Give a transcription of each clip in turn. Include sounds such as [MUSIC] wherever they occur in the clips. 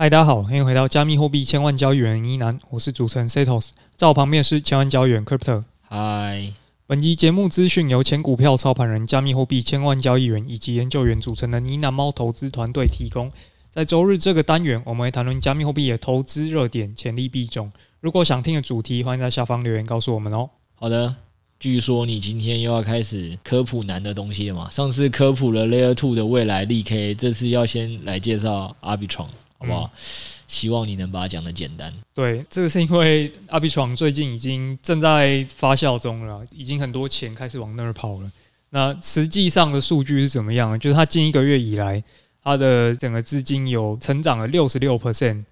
嗨，大家好，欢迎回到加密货币千万交易员呢喃，我是主持人 Setos，在我旁边是千万交易员 Crypto。嗨，本集节目资讯由前股票操盘人、加密货币千万交易员以及研究员组成的呢喃猫投资团队提供。在周日这个单元，我们会谈论加密货币的投资热点、潜力币种。如果想听的主题，欢迎在下方留言告诉我们哦。好的，据说你今天又要开始科普难的东西了嘛？上次科普了 Layer Two 的未来力 K，这次要先来介绍 Arbitrum。好不好？嗯、希望你能把它讲的简单。对，这个是因为 Arbitrum 最近已经正在发酵中了，已经很多钱开始往那儿跑了。那实际上的数据是怎么样？就是它近一个月以来，它的整个资金有成长了六十六 percent。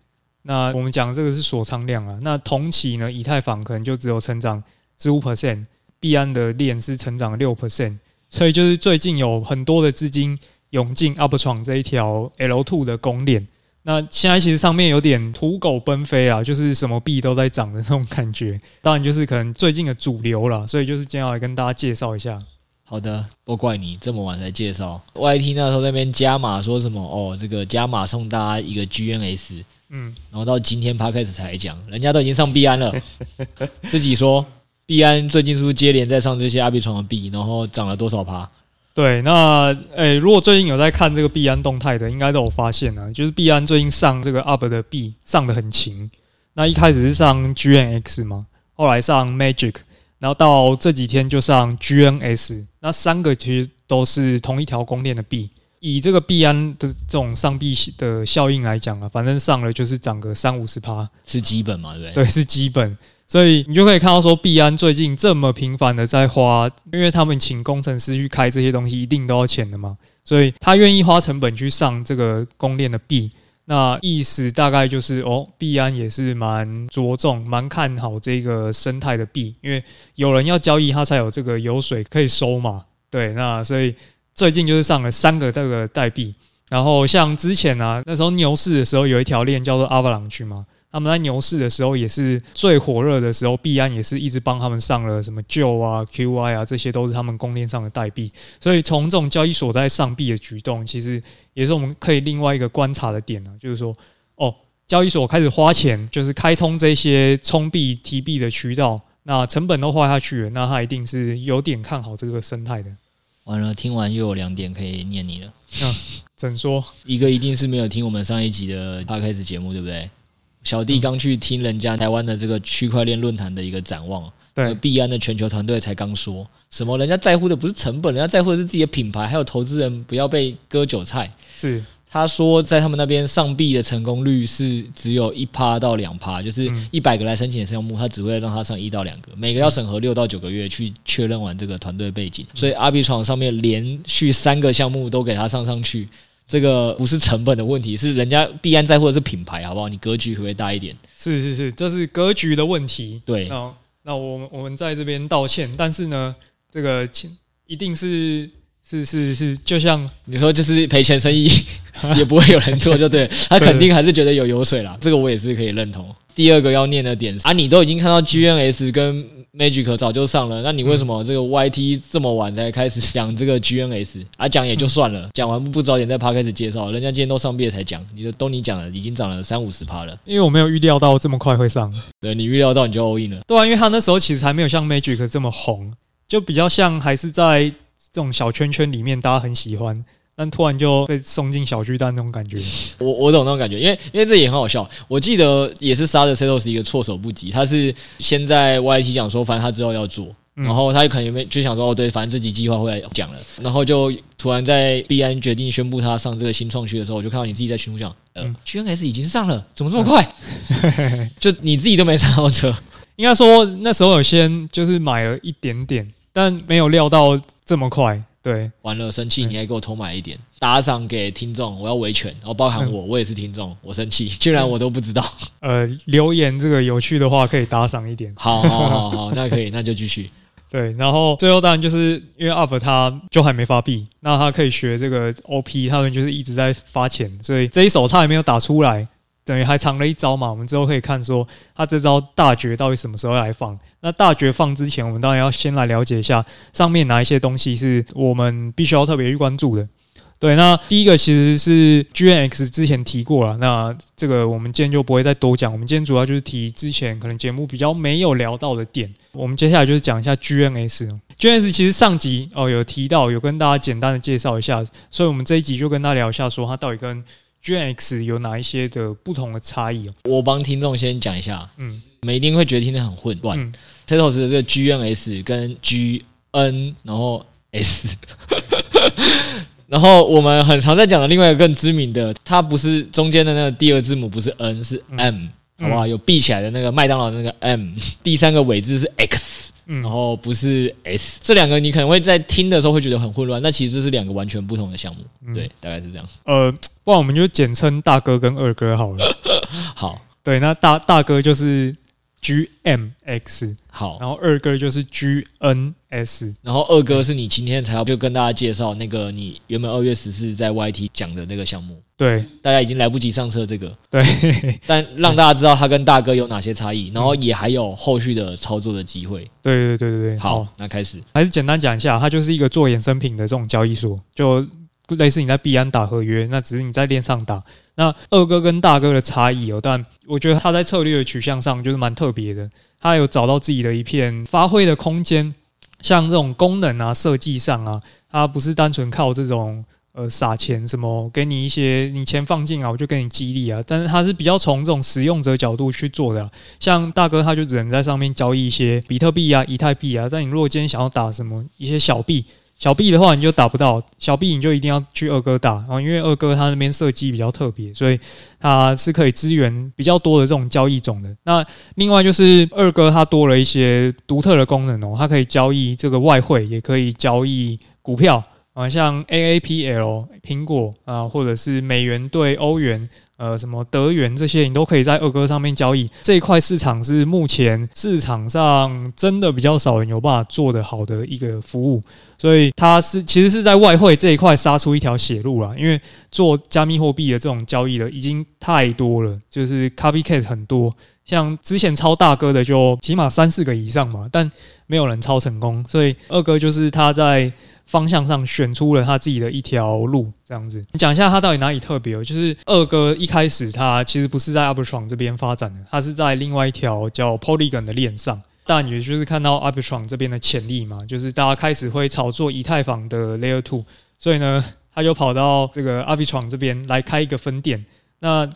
那我们讲这个是锁仓量啊。那同期呢，以太坊可能就只有成长十五 percent，币安的链是成长了六 percent。所以就是最近有很多的资金涌进 UpTron 这一条 L2 的公链。那现在其实上面有点土狗奔飞啊，就是什么币都在涨的那种感觉。当然就是可能最近的主流了，所以就是今天要来跟大家介绍一下。好的，都怪你这么晚才介绍。YT 那时候在那边加码说什么？哦，这个加码送大家一个 GNS，嗯，然后到今天 Podcast 才讲，人家都已经上币安了，[LAUGHS] 自己说币安最近是不是接连在上这些 Arbitrum 的币，然后涨了多少趴？对，那诶、欸，如果最近有在看这个币安动态的，应该都有发现啊，就是币安最近上这个 UP 的币上的很勤。那一开始是上 GNX 嘛，后来上 Magic，然后到这几天就上 GNS。那三个其实都是同一条公链的币。以这个币安的这种上币的效应来讲啊，反正上了就是涨个三五十趴，是基本嘛，对不对？对，是基本。所以你就可以看到说，币安最近这么频繁的在花，因为他们请工程师去开这些东西，一定都要钱的嘛。所以他愿意花成本去上这个公链的币，那意思大概就是哦，币安也是蛮着重、蛮看好这个生态的币，因为有人要交易，他才有这个油水可以收嘛。对，那所以最近就是上了三个这个代币，然后像之前啊，那时候牛市的时候有一条链叫做 Avalanche 嘛。他们在牛市的时候也是最火热的时候，币安也是一直帮他们上了什么 Joe 啊、QI 啊，这些都是他们供链上的代币。所以从这种交易所在上币的举动，其实也是我们可以另外一个观察的点呢，就是说，哦，交易所开始花钱，就是开通这些充币提币的渠道，那成本都花下去了，那他一定是有点看好这个生态的。完了，听完又有两点可以念你了。嗯，怎说？一个一定是没有听我们上一集的 Podcast 节目，对不对？小弟刚去听人家台湾的这个区块链论坛的一个展望，对，币安的全球团队才刚说什么，人家在乎的不是成本，人家在乎的是自己的品牌，还有投资人不要被割韭菜。是，他说在他们那边上币的成功率是只有一趴到两趴，就是一百个来申请的项目，他只会让他上一到两个，每个要审核六到九个月去确认完这个团队背景，所以 Arbitrum 上面连续三个项目都给他上上去。这个不是成本的问题，是人家必安在乎的是品牌，好不好？你格局会不可以大一点？是是是，这是格局的问题。对，那那我们我们在这边道歉，但是呢，这个钱一定是是是是，就像你说，就是赔钱生意 [LAUGHS] 也不会有人做，就对，他肯定还是觉得有油水啦。这个我也是可以认同。第二个要念的点是啊，你都已经看到 GNS 跟。Magic 早就上了，那你为什么这个 YT 这么晚才开始讲这个 GNS 啊？讲也就算了，讲完不早点在 Podcast 介绍，人家今天都上毕业才讲，你的都你讲了，已经涨了三五十趴了。因为我没有预料到这么快会上，对，你预料到你就 all in 了。对啊，因为他那时候其实还没有像 Magic 这么红，就比较像还是在这种小圈圈里面大家很喜欢。但突然就被送进小巨蛋那种感觉，[LAUGHS] 我我懂那种感觉，因为因为这也很好笑。我记得也是杀的 Setos 一个措手不及，他是先在 YT 讲说，反正他之后要做，然后他可能没就想说，哦对，反正这集计划会来讲了，然后就突然在币安决定宣布他上这个新创区的时候，我就看到你自己在群组讲，呃，GNS 已经上了，怎么这么快？[LAUGHS] 就你自己都没上到车，应该说那时候有先就是买了一点点，但没有料到这么快。对，完了生气，你还给我偷买一点，打赏给听众，我要维权，然后包含我，我也是听众，我生气，居然我都不知道。呃，留言这个有趣的话可以打赏一点。好，好，好，好，那可以，[LAUGHS] 那就继续。对，然后最后当然就是因为 UP 他就还没发币，那他可以学这个 OP，他们就是一直在发钱，所以这一手他还没有打出来。等于还藏了一招嘛，我们之后可以看说他这招大绝到底什么时候来放。那大绝放之前，我们当然要先来了解一下上面哪一些东西是我们必须要特别去关注的。对，那第一个其实是 GNX 之前提过了，那这个我们今天就不会再多讲。我们今天主要就是提之前可能节目比较没有聊到的点。我们接下来就是讲一下 GNS。GNS 其实上集哦有提到，有跟大家简单的介绍一下，所以我们这一集就跟大家聊一下，说它到底跟 GNX 有哪一些的不同的差异哦。我帮听众先讲一下，嗯，你们一定会觉得听得很混乱。嗯 t e t o s 的这个 GNS 跟 GN，然后 S。[LAUGHS] 然后我们很常在讲的另外一个更知名的，它不是中间的那个第二字母不是 N 是 M，、嗯、好不好？有闭起来的那个麦当劳的那个 M，第三个尾字是 X，、嗯、然后不是 S。这两个你可能会在听的时候会觉得很混乱，那其实这是两个完全不同的项目。嗯、对，大概是这样。呃，不然我们就简称大哥跟二哥好了。[LAUGHS] 好，对，那大大哥就是。G M X 好，然后二哥就是 G N S，然后二哥是你今天才要就跟大家介绍那个你原本二月十四在 Y T 讲的那个项目，对，大家已经来不及上车这个，对，[LAUGHS] 但让大家知道它跟大哥有哪些差异，然后也还有后续的操作的机会，对对对对对，好，那开始。还是简单讲一下，它就是一个做衍生品的这种交易所，就类似你在币安打合约，那只是你在链上打。那二哥跟大哥的差异哦，但我觉得他在策略的取向上就是蛮特别的，他有找到自己的一片发挥的空间。像这种功能啊、设计上啊，他不是单纯靠这种呃撒钱什么，给你一些你钱放进啊，我就给你激励啊，但是他是比较从这种使用者角度去做的。像大哥他就只能在上面交易一些比特币啊、以太币啊，但你如果今天想要打什么一些小币。小币的话，你就打不到；小币你就一定要去二哥打。然后，因为二哥他那边设计比较特别，所以他是可以支援比较多的这种交易种的。那另外就是二哥他多了一些独特的功能哦，它可以交易这个外汇，也可以交易股票啊，像 AAPL 苹果啊，或者是美元兑欧元。呃，什么德元这些，你都可以在二哥上面交易。这一块市场是目前市场上真的比较少人有办法做得好的一个服务，所以它是其实是在外汇这一块杀出一条血路了。因为做加密货币的这种交易的已经太多了，就是 copycat 很多，像之前抄大哥的就起码三四个以上嘛，但没有人抄成功，所以二哥就是他在。方向上选出了他自己的一条路，这样子。你讲一下他到底哪里特别哦？就是二哥一开始他其实不是在 Arbitrum 这边发展的，他是在另外一条叫 Polygon 的链上。但也就是看到 Arbitrum 这边的潜力嘛，就是大家开始会炒作以太坊的 Layer Two，所以呢，他就跑到这个 Arbitrum 这边来开一个分店。那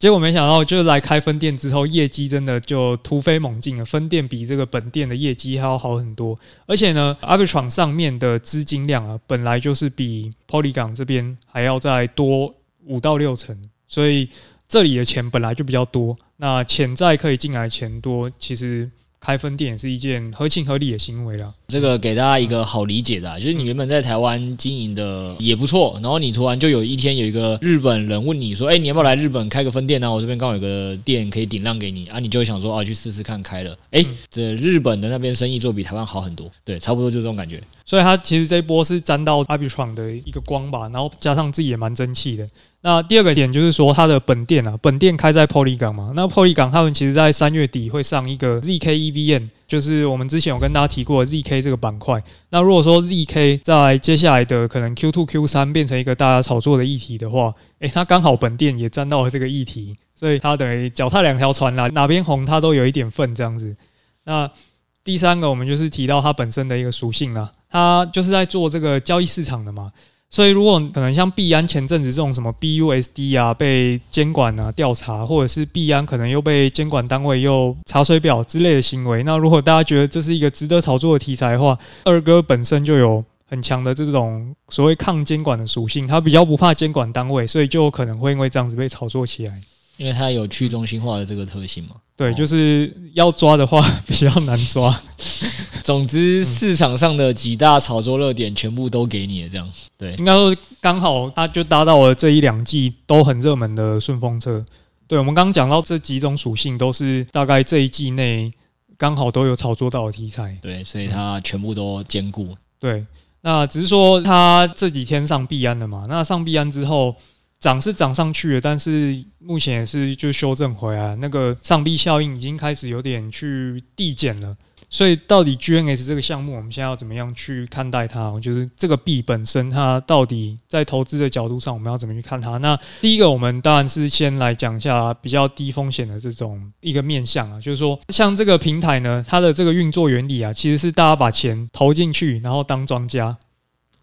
结果没想到，就是来开分店之后，业绩真的就突飞猛进了。分店比这个本店的业绩还要好很多，而且呢，Arbitrum 上面的资金量啊，本来就是比 Polygon 这边还要再多五到六成，所以这里的钱本来就比较多。那潜在可以进来钱多，其实。开分店也是一件合情合理的行为了。这个给大家一个好理解的，就是你原本在台湾经营的也不错，然后你突然就有一天有一个日本人问你说：“哎，你要不要来日本开个分店呢？我这边刚好有个店可以顶让给你啊。”你就会想说：“啊，去试试看开了。”哎，这日本的那边生意做比台湾好很多，对，差不多就这种感觉。所以他其实这一波是沾到 Arbitrum 的一个光吧，然后加上自己也蛮争气的。那第二个点就是说，它的本店啊，本店开在 poly 港嘛。那 poly 港他们其实在三月底会上一个 ZK EVM，就是我们之前有跟大家提过 ZK 这个板块。那如果说 ZK 在接下来的可能 Q2、Q3 变成一个大家炒作的议题的话，诶，它刚好本店也沾到了这个议题，所以它等于脚踏两条船啦，哪边红它都有一点份这样子。那第三个，我们就是提到它本身的一个属性啦，它就是在做这个交易市场的嘛。所以，如果可能像币安前阵子这种什么 BUSD 啊被监管啊调查，或者是币安可能又被监管单位又查水表之类的行为，那如果大家觉得这是一个值得炒作的题材的话，二哥本身就有很强的这种所谓抗监管的属性，他比较不怕监管单位，所以就可能会因为这样子被炒作起来。因为它有去中心化的这个特性嘛，对，就是要抓的话 [LAUGHS] 比较难抓。[LAUGHS] 总之，市场上的几大炒作热点全部都给你了，这样对，应该说刚好它就搭到了这一两季都很热门的顺风车。对，我们刚刚讲到这几种属性都是大概这一季内刚好都有炒作到的题材，对，所以它全部都兼顾。对，那只是说它这几天上币安了嘛，那上币安之后。涨是涨上去了，但是目前也是就修正回来，那个上币效应已经开始有点去递减了。所以到底 GNS 这个项目，我们现在要怎么样去看待它？就是这个币本身，它到底在投资的角度上，我们要怎么去看它？那第一个，我们当然是先来讲一下比较低风险的这种一个面向啊，就是说，像这个平台呢，它的这个运作原理啊，其实是大家把钱投进去，然后当庄家。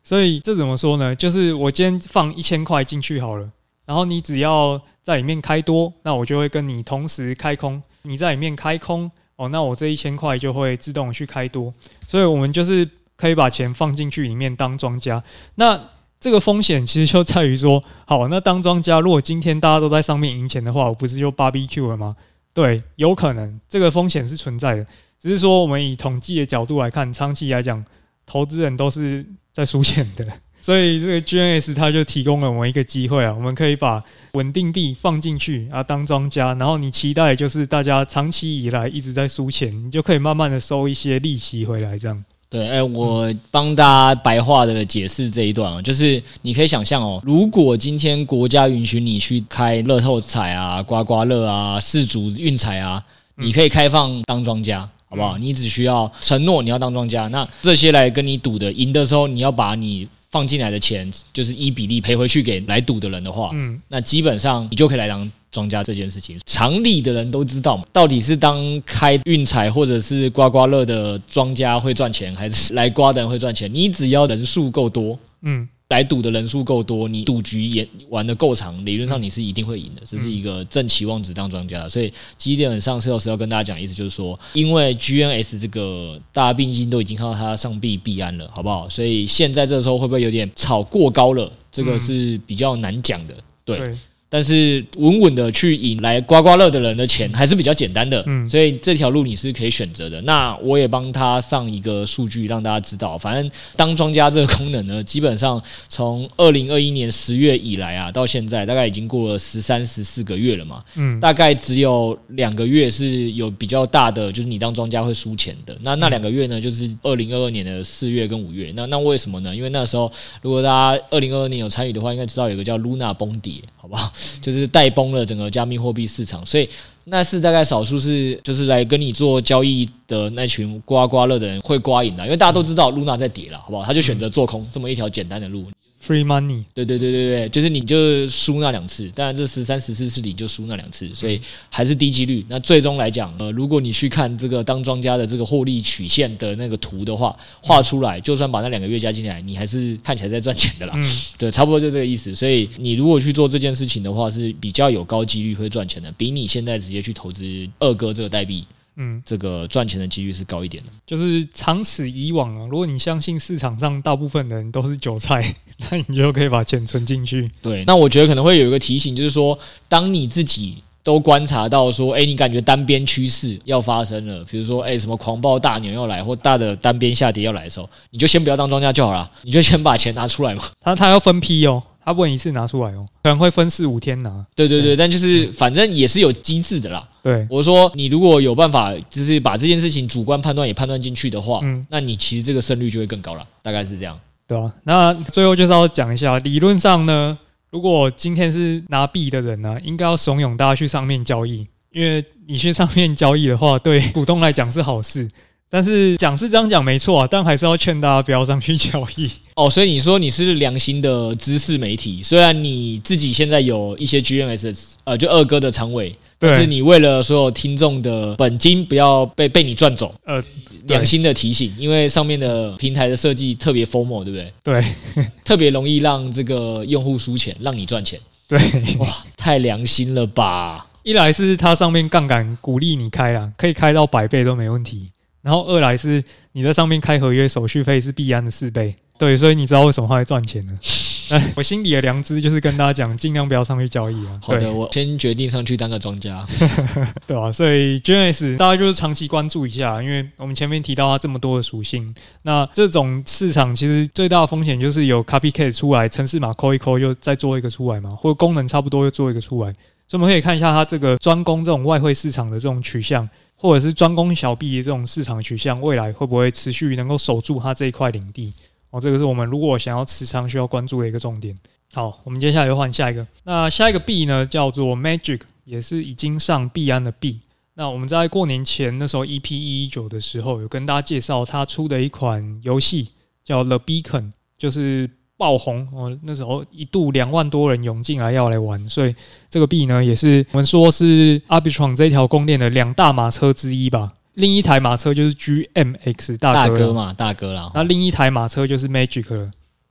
所以这怎么说呢？就是我今天放一千块进去好了，然后你只要在里面开多，那我就会跟你同时开空。你在里面开空。哦，那我这一千块就会自动去开多，所以我们就是可以把钱放进去里面当庄家。那这个风险其实就在于说，好，那当庄家，如果今天大家都在上面赢钱的话，我不是就 BBQ 了吗？对，有可能这个风险是存在的，只是说我们以统计的角度来看，长期来讲，投资人都是在输钱的。所以这个 GNS 它就提供了我们一个机会啊，我们可以把稳定币放进去啊，当庄家，然后你期待就是大家长期以来一直在输钱，你就可以慢慢的收一些利息回来，这样。对，哎、欸，我帮大家白话的解释这一段啊，就是你可以想象哦，如果今天国家允许你去开乐透彩啊、刮刮乐啊、四足运彩啊，你可以开放当庄家，好不好？你只需要承诺你要当庄家，那这些来跟你赌的，赢的时候你要把你。放进来的钱就是一比例赔回去给来赌的人的话，嗯，那基本上你就可以来当庄家这件事情。常理的人都知道嘛，到底是当开运彩或者是刮刮乐的庄家会赚钱，还是来刮的人会赚钱？你只要人数够多，嗯。来赌的人数够多，你赌局也玩的够长，理论上你是一定会赢的。这是一个正期望值当庄家，所以基本上是有时要跟大家讲意思就是说，因为 GNS 这个大家毕竟都已经看到它上币币安了，好不好？所以现在这时候会不会有点炒过高了？这个是比较难讲的，对。但是稳稳的去引来刮刮乐的人的钱还是比较简单的，嗯，所以这条路你是可以选择的。那我也帮他上一个数据让大家知道，反正当庄家这个功能呢，基本上从二零二一年十月以来啊，到现在大概已经过了十三十四个月了嘛，嗯，大概只有两个月是有比较大的，就是你当庄家会输钱的。那那两个月呢，就是二零二二年的四月跟五月。那那为什么呢？因为那时候如果大家二零二二年有参与的话，应该知道有个叫 Luna 崩跌，好不好？就是带崩了整个加密货币市场，所以那是大概少数是就是来跟你做交易的那群刮刮乐的人会刮赢的，因为大家都知道露娜在跌了，好不好？他就选择做空这么一条简单的路。Free money，对对对对对，就是你就输那两次，当然这十三十四次你就输那两次，所以还是低几率。那最终来讲，呃，如果你去看这个当庄家的这个获利曲线的那个图的话，画出来，就算把那两个月加进来，你还是看起来在赚钱的啦。嗯，[LAUGHS] 对，差不多就这个意思。所以你如果去做这件事情的话，是比较有高几率会赚钱的，比你现在直接去投资二哥这个代币。嗯，这个赚钱的几率是高一点的。就是长此以往啊，如果你相信市场上大部分人都是韭菜，[LAUGHS] 那你就可以把钱存进去。对，那我觉得可能会有一个提醒，就是说，当你自己都观察到说，哎，你感觉单边趋势要发生了，比如说，哎，什么狂暴大牛要来，或大的单边下跌要来的时候，你就先不要当庄家就好了，你就先把钱拿出来嘛。他他要分批哦。他不能一次拿出来哦，可能会分四五天拿。对对对，但就是反正也是有机制的啦。对，我说你如果有办法，就是把这件事情主观判断也判断进去的话，嗯，那你其实这个胜率就会更高了，大概是这样。对啊，那最后就是要讲一下，理论上呢，如果今天是拿币的人呢，应该要怂恿大家去上面交易，因为你去上面交易的话，对股东来讲是好事。但是讲是这样讲没错啊，但还是要劝大家不要上去交易 [LAUGHS] 哦。所以你说你是良心的知识媒体，虽然你自己现在有一些 GNS，呃，就二哥的仓位，但是你为了所有听众的本金不要被被你赚走，呃，良心的提醒，因为上面的平台的设计特别 formal，对不对？对，[LAUGHS] 特别容易让这个用户输钱，让你赚钱。对，哇，太良心了吧！一来是它上面杠杆鼓励你开啦，可以开到百倍都没问题。然后二来是你在上面开合约手续费是必安的四倍，对，所以你知道为什么他会赚钱呢？[LAUGHS] 哎，我心里的良知就是跟大家讲，尽量不要上去交易啊。好的，我先决定上去当个庄家，[LAUGHS] 对吧？所以 GNS 大家就是长期关注一下，因为我们前面提到它这么多的属性，那这种市场其实最大的风险就是有 copycat 出来，城市码抠一抠又再做一个出来嘛，或者功能差不多又做一个出来，所以我们可以看一下它这个专攻这种外汇市场的这种取向。或者是专攻小币的这种市场取向，未来会不会持续能够守住它这一块领地？哦，这个是我们如果想要持仓需要关注的一个重点。好，我们接下来就换下一个。那下一个币呢，叫做 Magic，也是已经上币安的币。那我们在过年前那时候 EP 一一九的时候，有跟大家介绍它出的一款游戏叫 The Beacon，就是爆红哦。那时候一度两万多人涌进来要来玩，所以这个币呢，也是我们说是 Arbitron 这条公链的两大马车之一吧。另一台马车就是 GMX 大哥，大哥嘛，大哥啦。那另一台马车就是 Magic 了。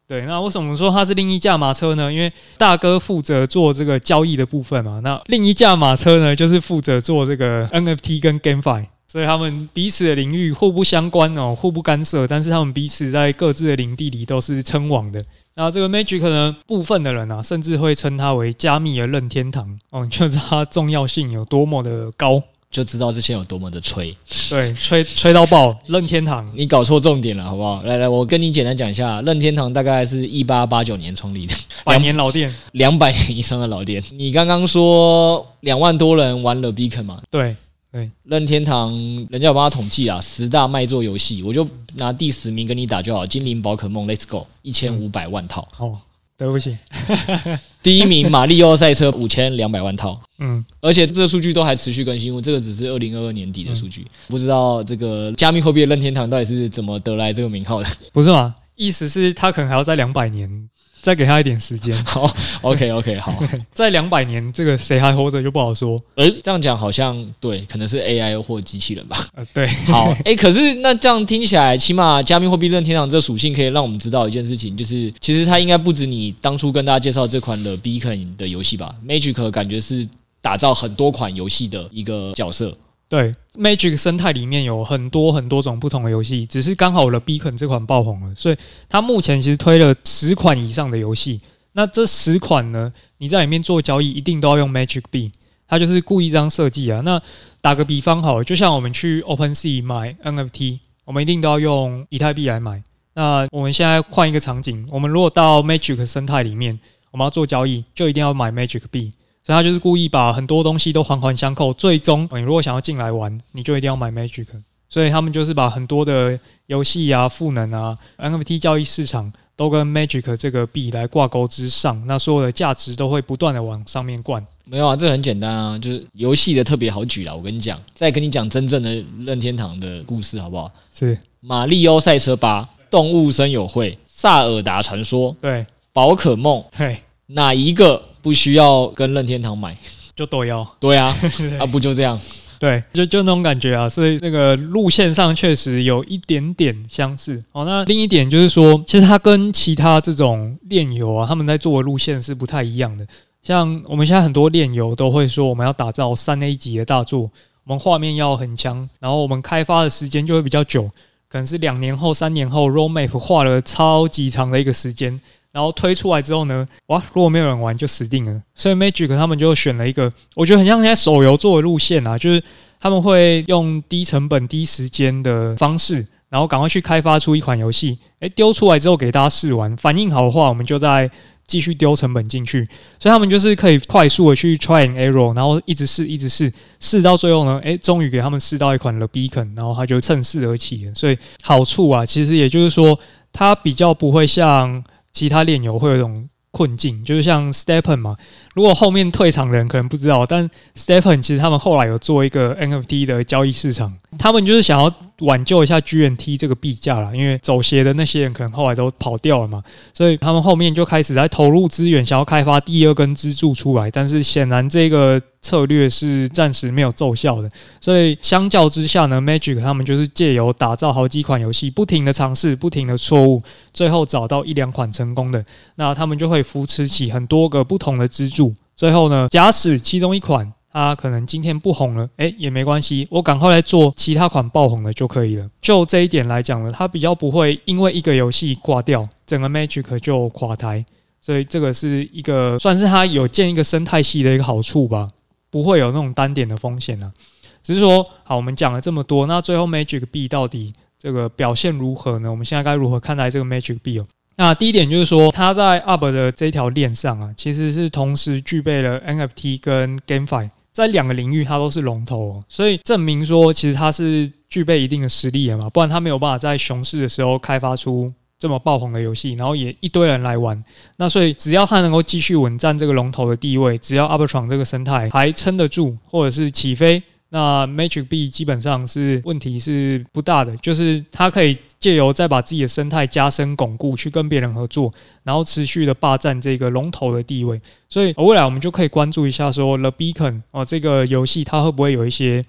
对，那为什么说它是另一架马车呢？因为大哥负责做这个交易的部分嘛。那另一架马车呢，就是负责做这个 NFT 跟 GameFi，所以他们彼此的领域互不相关哦，互不干涉。但是他们彼此在各自的领地里都是称王的。那这个 Magic 呢，部分的人啊，甚至会称它为加密的任天堂哦，[LAUGHS] 你就知道它重要性有多么的高。就知道这些有多么的吹，对，吹吹到爆，[LAUGHS] 任天堂，你搞错重点了，好不好？来来，我跟你简单讲一下，任天堂大概是一八八九年创立的，[LAUGHS] 百年老店，两百年以上的老店。你刚刚说两万多人玩了 Beacon 嘛？对对，任天堂人家有帮他统计啊，十大卖座游戏，我就拿第十名跟你打就好，精灵宝可梦 Let's Go 一千五百万套。好、嗯。对不起，[LAUGHS] [LAUGHS] 第一名马里奥赛车五千两百万套，嗯，而且这个数据都还持续更新，我这个只是二零二二年底的数据，不知道这个加密货币的任天堂到底是怎么得来这个名号的？不是吗？意思是他可能还要在两百年。再给他一点时间。[LAUGHS] 好，OK OK，好，[LAUGHS] 在两百年，这个谁还活着就不好说。诶，这样讲好像对，可能是 AI 或机器人吧。呃，对，[LAUGHS] 好，诶，可是那这样听起来，起码加密货币任天堂这属性可以让我们知道一件事情，就是其实它应该不止你当初跟大家介绍这款的 Beacon 的游戏吧？Magic 感觉是打造很多款游戏的一个角色。对，Magic 生态里面有很多很多种不同的游戏，只是刚好了 Beacon 这款爆红了，所以它目前其实推了十款以上的游戏。那这十款呢，你在里面做交易一定都要用 Magic B，，它就是故意这样设计啊。那打个比方好了，就像我们去 OpenSea 买 NFT，我们一定都要用以太币来买。那我们现在换一个场景，我们如果到 Magic 生态里面，我们要做交易，就一定要买 Magic B。所以他就是故意把很多东西都环环相扣，最终你如果想要进来玩，你就一定要买 Magic。所以他们就是把很多的游戏啊、赋能啊、NFT 交易市场都跟 Magic 这个币来挂钩之上，那所有的价值都会不断的往上面灌。没有啊，这很简单啊，就是游戏的特别好举啦。我跟你讲，再跟你讲真正的任天堂的故事好不好？是马里奥赛车八、动物森友会、萨尔达传说、对，宝可梦，对，哪一个？不需要跟任天堂买，就都要。对啊，[LAUGHS] 啊不就这样？对，就就那种感觉啊。所以这个路线上确实有一点点相似。好，那另一点就是说，其实它跟其他这种炼油啊，他们在做的路线是不太一样的。像我们现在很多炼油都会说，我们要打造三 A 级的大作，我们画面要很强，然后我们开发的时间就会比较久，可能是两年后、三年后，roadmap 画了超级长的一个时间。然后推出来之后呢，哇！如果没有人玩，就死定了。所以 Magic 他们就选了一个，我觉得很像现在手游做的路线啊，就是他们会用低成本、低时间的方式，然后赶快去开发出一款游戏。诶，丢出来之后给大家试玩，反应好的话，我们就再继续丢成本进去。所以他们就是可以快速的去 try and error，然后一直试，一直试，试到最后呢，诶，终于给他们试到一款 The Beacon，然后他就趁势而起了。所以好处啊，其实也就是说，它比较不会像。其他炼油会有一种困境，就是像 STEPN 嘛，如果后面退场的人可能不知道，但 Stephen 其实他们后来有做一个 NFT 的交易市场，他们就是想要挽救一下 GNT 这个币价啦，因为走鞋的那些人可能后来都跑掉了嘛，所以他们后面就开始在投入资源，想要开发第二根支柱出来，但是显然这个。策略是暂时没有奏效的，所以相较之下呢，Magic 他们就是借由打造好几款游戏，不停的尝试，不停的错误，最后找到一两款成功的，那他们就会扶持起很多个不同的支柱。最后呢，假使其中一款它可能今天不红了，诶，也没关系，我赶快来做其他款爆红的就可以了。就这一点来讲呢，它比较不会因为一个游戏挂掉，整个 Magic 就垮台，所以这个是一个算是它有建一个生态系的一个好处吧。不会有那种单点的风险呢、啊，只是说，好，我们讲了这么多，那最后 Magic 币到底这个表现如何呢？我们现在该如何看待这个 Magic 币哦？那第一点就是说，它在 Up 的这条链上啊，其实是同时具备了 NFT 跟 GameFi，在两个领域它都是龙头哦，所以证明说，其实它是具备一定的实力的嘛，不然它没有办法在熊市的时候开发出。这么爆红的游戏，然后也一堆人来玩，那所以只要它能够继续稳占这个龙头的地位，只要 Arbitrum 这个生态还撑得住，或者是起飞，那 Magic B 基本上是问题是不大的，就是它可以借由再把自己的生态加深巩固，去跟别人合作，然后持续的霸占这个龙头的地位。所以未来我们就可以关注一下说 The Beacon 哦，这个游戏它会不会有一些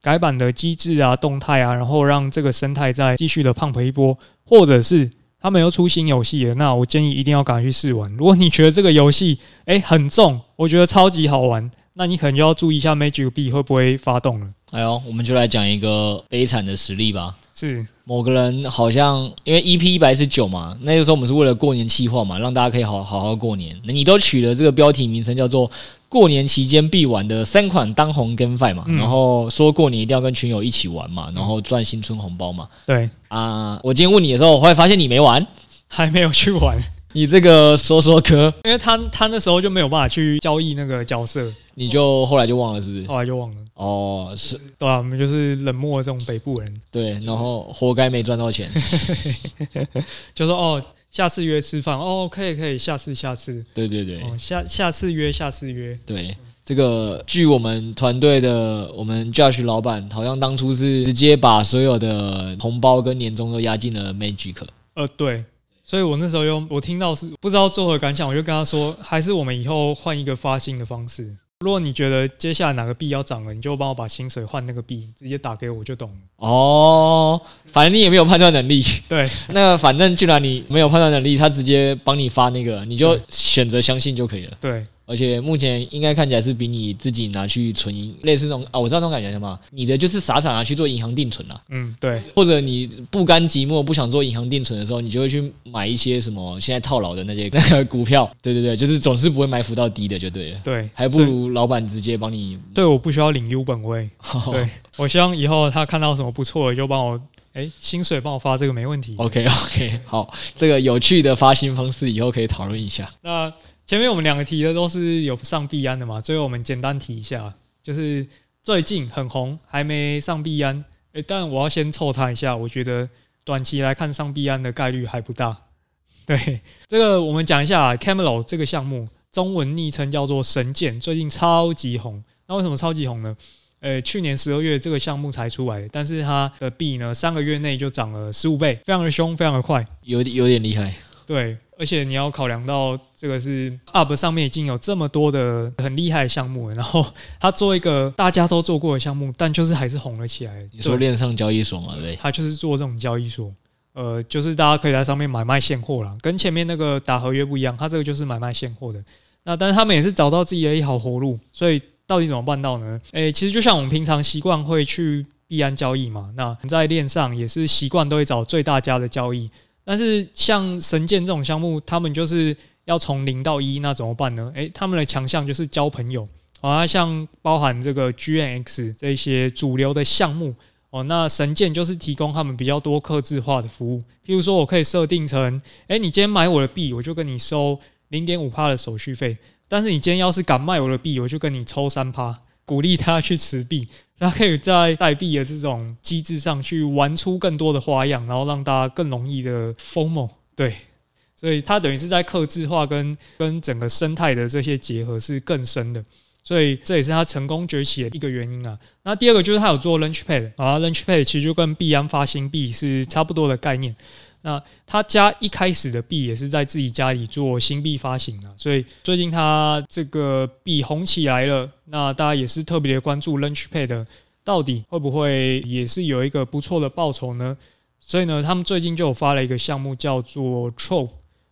改版的机制啊、动态啊，然后让这个生态再继续的 pump 一波，或者是他们又出新游戏了，那我建议一定要赶快去试玩。如果你觉得这个游戏诶很重，我觉得超级好玩。那你可能就要注意一下 Magic B 会不会发动了。哎呦，我们就来讲一个悲惨的实例吧。是某个人好像因为 EP 一百十九嘛，那个时候我们是为了过年企划嘛，让大家可以好好好过年。那你都取了这个标题名称叫做“过年期间必玩的三款当红 GameFi 嘛”，嗯、然后说过年一定要跟群友一起玩嘛，然后赚新春红包嘛。对啊，我今天问你的时候，我后来发现你没玩，还没有去玩。你这个说说哥，因为他他那时候就没有办法去交易那个角色，你就后来就忘了是不是？后来就忘了。哦，是对啊，我们就是冷漠的这种北部人。对，然后活该没赚到钱，[LAUGHS] 就说哦，下次约吃饭哦，可以可以，下次下次。对对对，哦、下下次约下次约。对，这个据我们团队的我们 Josh 老板，好像当初是直接把所有的红包跟年终都压进了 Magic。呃，对。所以我那时候又我听到是不知道作何感想，我就跟他说，还是我们以后换一个发薪的方式。如果你觉得接下来哪个币要涨了，你就帮我把薪水换那个币，直接打给我就懂了。哦，反正你也没有判断能力。对，[LAUGHS] 那反正既然你没有判断能力，他直接帮你发那个，你就选择相信就可以了。对。而且目前应该看起来是比你自己拿去存银，类似那种啊，我知道那种感觉什么？你的就是傻傻拿去做银行定存啊。嗯，对。或者你不甘寂寞不想做银行定存的时候，你就会去买一些什么现在套牢的那些那个股票。[LAUGHS] 对对对，就是总是不会埋伏到低的，就对了。对，还不如老板直接帮你。对，我不需要领 U 本位。对，我希望以后他看到什么不错的，就帮我哎薪水帮我发这个没问题。OK OK，好，这个有趣的发薪方式以后可以讨论一下。那。前面我们两个提的都是有上币安的嘛，最后我们简单提一下，就是最近很红，还没上币安，诶，但我要先凑他一下，我觉得短期来看上币安的概率还不大。[LAUGHS] 对，这个我们讲一下 Camelot 这个项目，中文昵称叫做神剑，最近超级红。那为什么超级红呢？呃，去年十二月这个项目才出来，但是它的币呢，三个月内就涨了十五倍，非常的凶，非常的快，有点有点厉害。对。而且你要考量到这个是 UP 上面已经有这么多的很厉害的项目了，然后他做一个大家都做过的项目，但就是还是红了起来。你说链上交易所嘛，对，他就是做这种交易所，呃，就是大家可以在上面买卖现货啦，跟前面那个打合约不一样，他这个就是买卖现货的。那但是他们也是找到自己的一条活路，所以到底怎么办到呢？诶，其实就像我们平常习惯会去币安交易嘛，那在链上也是习惯都会找最大家的交易。但是像神剑这种项目，他们就是要从零到一，那怎么办呢？诶，他们的强项就是交朋友啊，像包含这个 G N X 这些主流的项目哦，那神剑就是提供他们比较多客制化的服务，譬如说我可以设定成，诶，你今天买我的币，我就跟你收零点五趴的手续费，但是你今天要是敢卖我的币，我就跟你抽三趴。鼓励他去持币，他可以在代币的这种机制上去玩出更多的花样，然后让大家更容易的 FOMO。对，所以它等于是在克制化跟跟整个生态的这些结合是更深的，所以这也是它成功崛起的一个原因啊。那第二个就是它有做 Launchpad 啊 l u n c h p a d 其实就跟币安发行币是差不多的概念。那他家一开始的币也是在自己家里做新币发行的，所以最近他这个币红起来了，那大家也是特别的关注 Lunchpad 到底会不会也是有一个不错的报酬呢？所以呢，他们最近就有发了一个项目叫做 Trove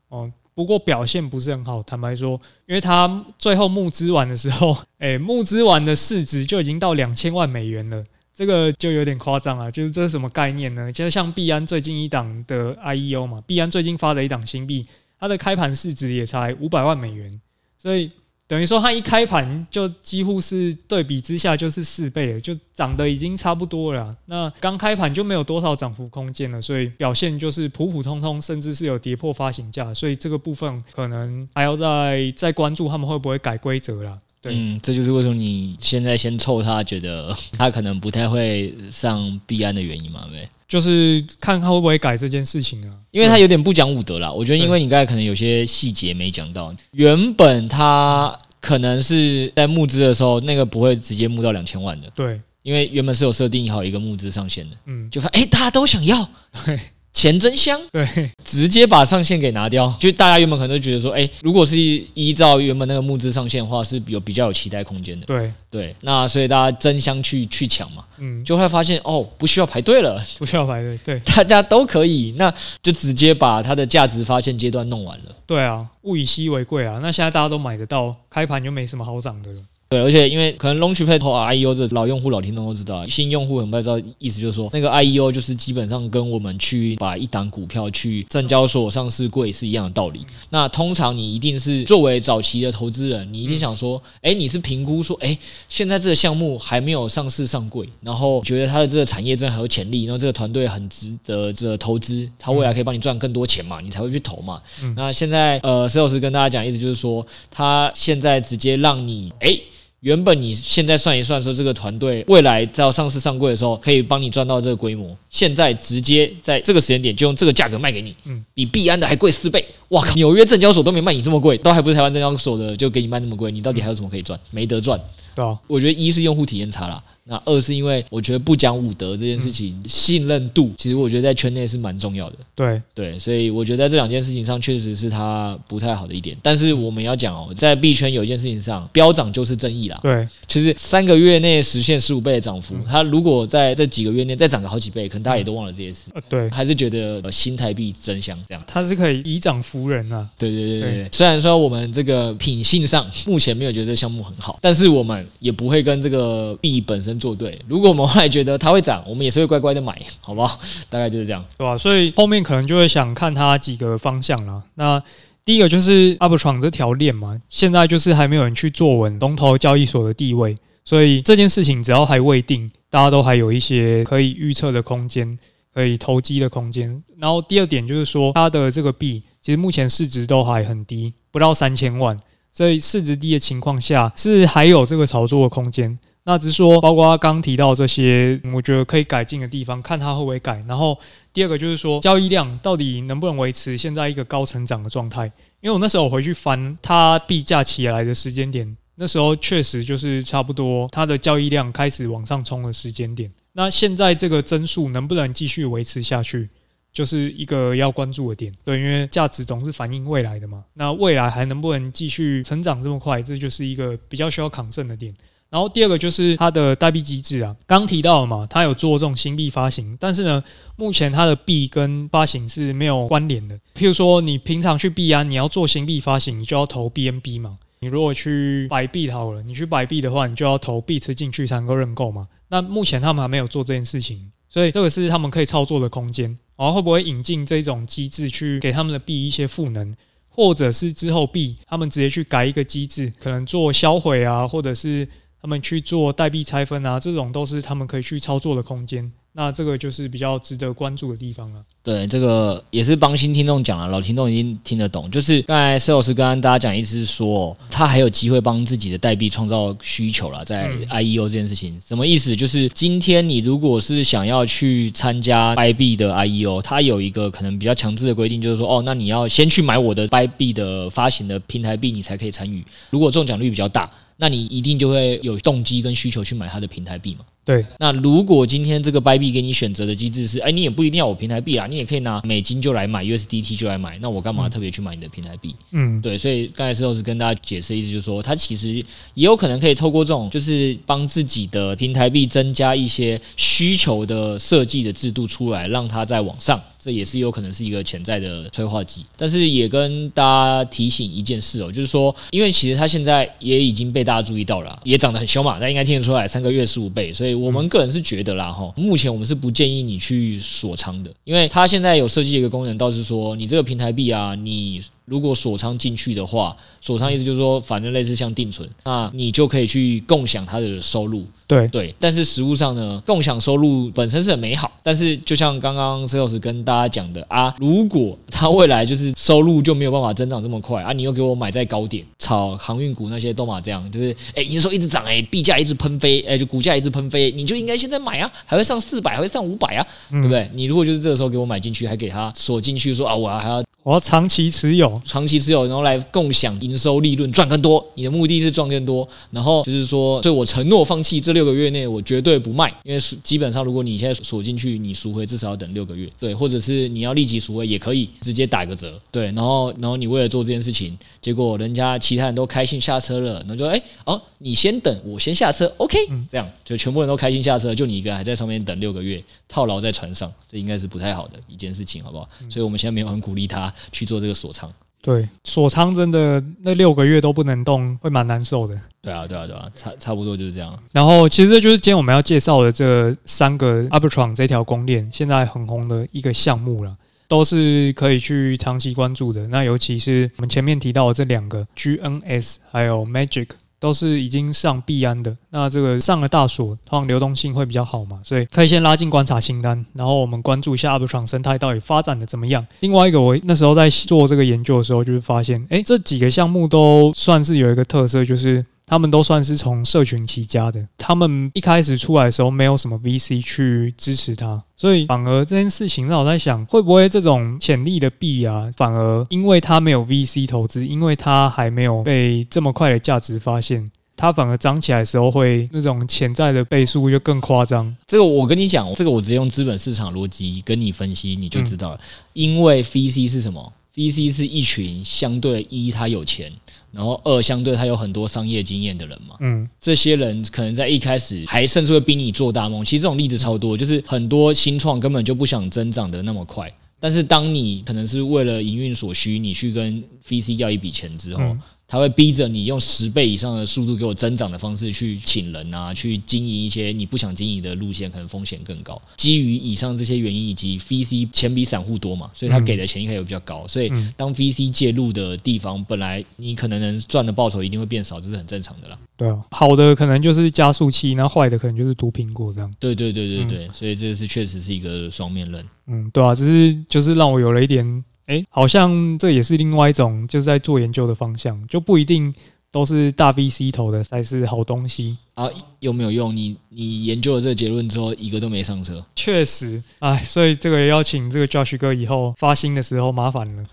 哦，不过表现不是很好，坦白说，因为他最后募资完的时候，诶，募资完的市值就已经到两千万美元了。这个就有点夸张了，就是这是什么概念呢？就是像币安最近一档的 IEO 嘛，币安最近发的一档新币，它的开盘市值也才五百万美元，所以等于说它一开盘就几乎是对比之下就是四倍了，就涨得已经差不多了。那刚开盘就没有多少涨幅空间了，所以表现就是普普通通，甚至是有跌破发行价，所以这个部分可能还要再再关注他们会不会改规则了。对嗯，这就是为什么你现在先凑他，觉得他可能不太会上币安的原因嘛？对，就是看他会不会改这件事情啊，因为他有点不讲武德啦。我觉得，因为你刚才可能有些细节没讲到，原本他可能是在募资的时候，那个不会直接募到两千万的。对。因为原本是有设定好一个募资上限的，嗯，就发现哎，大家都想要。对钱真香，对，直接把上限给拿掉，就大家原本可能都觉得说，哎，如果是依照原本那个募资上限的话，是有比较有期待空间的。对。对，那所以大家争相去去抢嘛，嗯，就会发现哦，不需要排队了，不需要排队，对，大家都可以，那就直接把它的价值发现阶段弄完了。对啊，物以稀为贵啊，那现在大家都买得到，开盘就没什么好涨的了。对，而且因为可能 Launchpad 和 IEO 这老用户、老听众都知道，新用户很不知道，意思就是说，那个 IEO 就是基本上跟我们去把一档股票去证交所上市柜是一样的道理。那通常你一定是作为早期的投资人，你一定想说，哎，你是评估说，哎，现在这个项目还没有上市上柜，然后觉得它的这个产业真的很有潜力，然后这个团队很值得这个投资，它未来可以帮你赚更多钱嘛，你才会去投嘛。那现在呃，石老师跟大家讲，意思就是说，他现在直接让你，哎。原本你现在算一算，说这个团队未来到上市上柜的时候，可以帮你赚到这个规模。现在直接在这个时间点就用这个价格卖给你，嗯，比币安的还贵四倍。哇靠！纽约证交所都没卖你这么贵，都还不是台湾证交所的就给你卖那么贵，你到底还有什么可以赚？没得赚。对啊，我觉得一是用户体验差啦。那二是因为我觉得不讲武德这件事情，信任度其实我觉得在圈内是蛮重要的。对对，所以我觉得在这两件事情上确实是它不太好的一点。但是我们要讲哦，在币圈有一件事情上，飙涨就是正义啦。对，其实三个月内实现十五倍的涨幅，它如果在这几个月内再涨个好几倍，可能大家也都忘了这些事。对，还是觉得新台币真香这样。它是可以以涨服人啊。对对对对对。虽然说我们这个品性上目前没有觉得这项目很好，但是我们也不会跟这个币本身做对。如果我们后来觉得它会涨，我们也是会乖乖的买，好不好？[LAUGHS] 大概就是这样，对吧？所以后面可能就会想看它几个方向了。那第一个就是 Arbitrum 这条链嘛，现在就是还没有人去坐稳龙头交易所的地位，所以这件事情只要还未定，大家都还有一些可以预测的空间，可以投机的空间。然后第二点就是说，它的这个币其实目前市值都还很低，不到三千万，所以市值低的情况下是还有这个炒作的空间。那只是说，包括刚提到这些，我觉得可以改进的地方，看它会不会改。然后第二个就是说，交易量到底能不能维持现在一个高成长的状态？因为我那时候回去翻它币价起来的时间点，那时候确实就是差不多它的交易量开始往上冲的时间点。那现在这个增速能不能继续维持下去，就是一个要关注的点。对，因为价值总是反映未来的嘛。那未来还能不能继续成长这么快，这就是一个比较需要抗胜的点。然后第二个就是它的代币机制啊，刚提到了嘛，它有做这种新币发行，但是呢，目前它的币跟发行是没有关联的。譬如说，你平常去币安，你要做新币发行，你就要投 BNB 嘛。你如果去摆币好了，你去摆币的话，你就要投币吃进去才能够认购嘛。那目前他们还没有做这件事情，所以这个是他们可以操作的空间。然后会不会引进这种机制去给他们的币一些赋能，或者是之后币他们直接去改一个机制，可能做销毁啊，或者是。他们去做代币拆分啊，这种都是他们可以去操作的空间。那这个就是比较值得关注的地方了。对，这个也是帮新听众讲了，老听众已经听得懂。就是刚才施老师跟大家讲，意思是说，他还有机会帮自己的代币创造需求了，在 IEO 这件事情，什么意思？就是今天你如果是想要去参加 Bybit 的 IEO，它有一个可能比较强制的规定，就是说，哦，那你要先去买我的 Bybit 的发行的平台币，你才可以参与。如果中奖率比较大。那你一定就会有动机跟需求去买它的平台币嘛？对。那如果今天这个 Bybit 给你选择的机制是，哎，你也不一定要我平台币啊，你也可以拿美金就来买，USDT 就来买，那我干嘛特别去买你的平台币？嗯，对。所以刚才石头是跟大家解释，意思就是说，它其实也有可能可以透过这种，就是帮自己的平台币增加一些需求的设计的制度出来，让它在往上。这也是有可能是一个潜在的催化剂，但是也跟大家提醒一件事哦，就是说，因为其实它现在也已经被大家注意到了，也涨得很凶嘛，大家应该听得出来，三个月十五倍，所以我们个人是觉得啦，哈，目前我们是不建议你去锁仓的，因为它现在有设计一个功能，倒是说你这个平台币啊，你。如果锁仓进去的话，锁仓意思就是说，反正类似像定存，那你就可以去共享它的收入。对对，但是实物上呢，共享收入本身是很美好，但是就像刚刚 Sales 跟大家讲的啊，如果它未来就是收入就没有办法增长这么快啊，你又给我买在高点，炒航运股那些都嘛这样，就是哎，营收一直涨，哎，币价一直喷飞，哎，就股价一直喷飞，你就应该现在买啊，还会上四百，还会上五百啊，对不对？你如果就是这个时候给我买进去，还给他锁进去说，说啊，我还要。我要长期持有，长期持有，然后来共享营收利润，赚更多。你的目的是赚更多，然后就是说，所以我承诺放弃这六个月内我绝对不卖，因为基本上如果你现在锁进去，你赎回至少要等六个月，对，或者是你要立即赎回也可以，直接打个折，对，然后然后你为了做这件事情，结果人家其他人都开心下车了，那就哎哦，你先等，我先下车，OK，这样就全部人都开心下车，就你一个人还在上面等六个月，套牢在船上，这应该是不太好的一件事情，好不好？所以我们现在没有很鼓励他去做这个锁仓。对，锁仓真的那六个月都不能动，会蛮难受的。对啊，对啊，对啊，差差不多就是这样。然后其实这就是今天我们要介绍的这三个 Arbitron 这条公链，现在很红的一个项目了，都是可以去长期关注的。那尤其是我们前面提到的这两个 GNS 还有 Magic。都是已经上币安的，那这个上了大锁，通常流动性会比较好嘛，所以可以先拉进观察清单，然后我们关注一下 Arbitrum 生态到底发展的怎么样。另外一个，我那时候在做这个研究的时候，就是发现，哎，这几个项目都算是有一个特色，就是。他们都算是从社群起家的，他们一开始出来的时候没有什么 VC 去支持他，所以反而这件事情让我在想，会不会这种潜力的币啊，反而因为它没有 VC 投资，因为它还没有被这么快的价值发现，它反而涨起来的时候会那种潜在的倍数就更夸张。这个我跟你讲，这个我直接用资本市场逻辑跟你分析，你就知道了。因为 VC 是什么？VC 是一群相对一，他有钱。然后二相对他有很多商业经验的人嘛，嗯，这些人可能在一开始还甚至会逼你做大梦。其实这种例子超多，就是很多新创根本就不想增长的那么快，但是当你可能是为了营运所需，你去跟 VC 要一笔钱之后。嗯他会逼着你用十倍以上的速度给我增长的方式去请人啊，去经营一些你不想经营的路线，可能风险更高。基于以上这些原因以及 VC 钱比散户多嘛，所以他给的钱应该也比较高。所以当 VC 介入的地方，本来你可能能赚的报酬一定会变少，这是很正常的啦。对啊，好的可能就是加速器，那坏的可能就是毒苹果这样。对对对对对，所以这是确实是一个双面刃。嗯，对啊，只是就是让我有了一点，哎，好像这也是另外一种就是在做研究的方向，就不一定。都是大 VC 投的才是好东西啊？有没有用？你你研究了这个结论之后，一个都没上车。确实，哎，所以这个也要请这个 Josh 哥以后发新的时候麻烦了。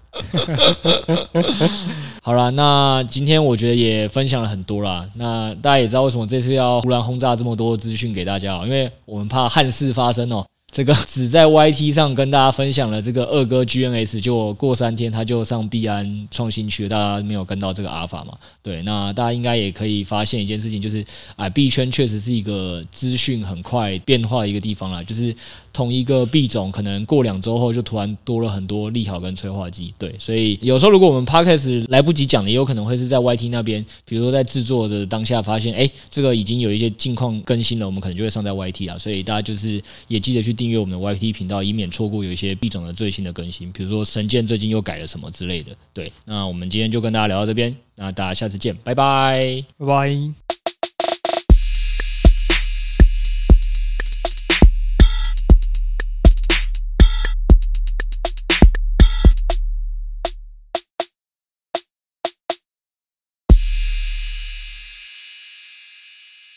[LAUGHS] 好了，那今天我觉得也分享了很多啦。那大家也知道为什么这次要忽然轰炸这么多资讯给大家，因为我们怕憾事发生哦。这个 [LAUGHS] 只在 YT 上跟大家分享了这个二哥 GNS，就过三天他就上币安创新区，大家没有跟到这个阿尔法嘛？对，那大家应该也可以发现一件事情，就是啊，币圈确实是一个资讯很快变化的一个地方啦，就是。同一个币种，可能过两周后就突然多了很多利好跟催化剂，对，所以有时候如果我们 Podcast 来不及讲的，也有可能会是在 YT 那边，比如说在制作的当下发现，哎，这个已经有一些近况更新了，我们可能就会上在 YT 啊，所以大家就是也记得去订阅我们的 YT 频道，以免错过有一些币种的最新的更新，比如说神剑最近又改了什么之类的，对，那我们今天就跟大家聊到这边，那大家下次见，拜拜，拜拜。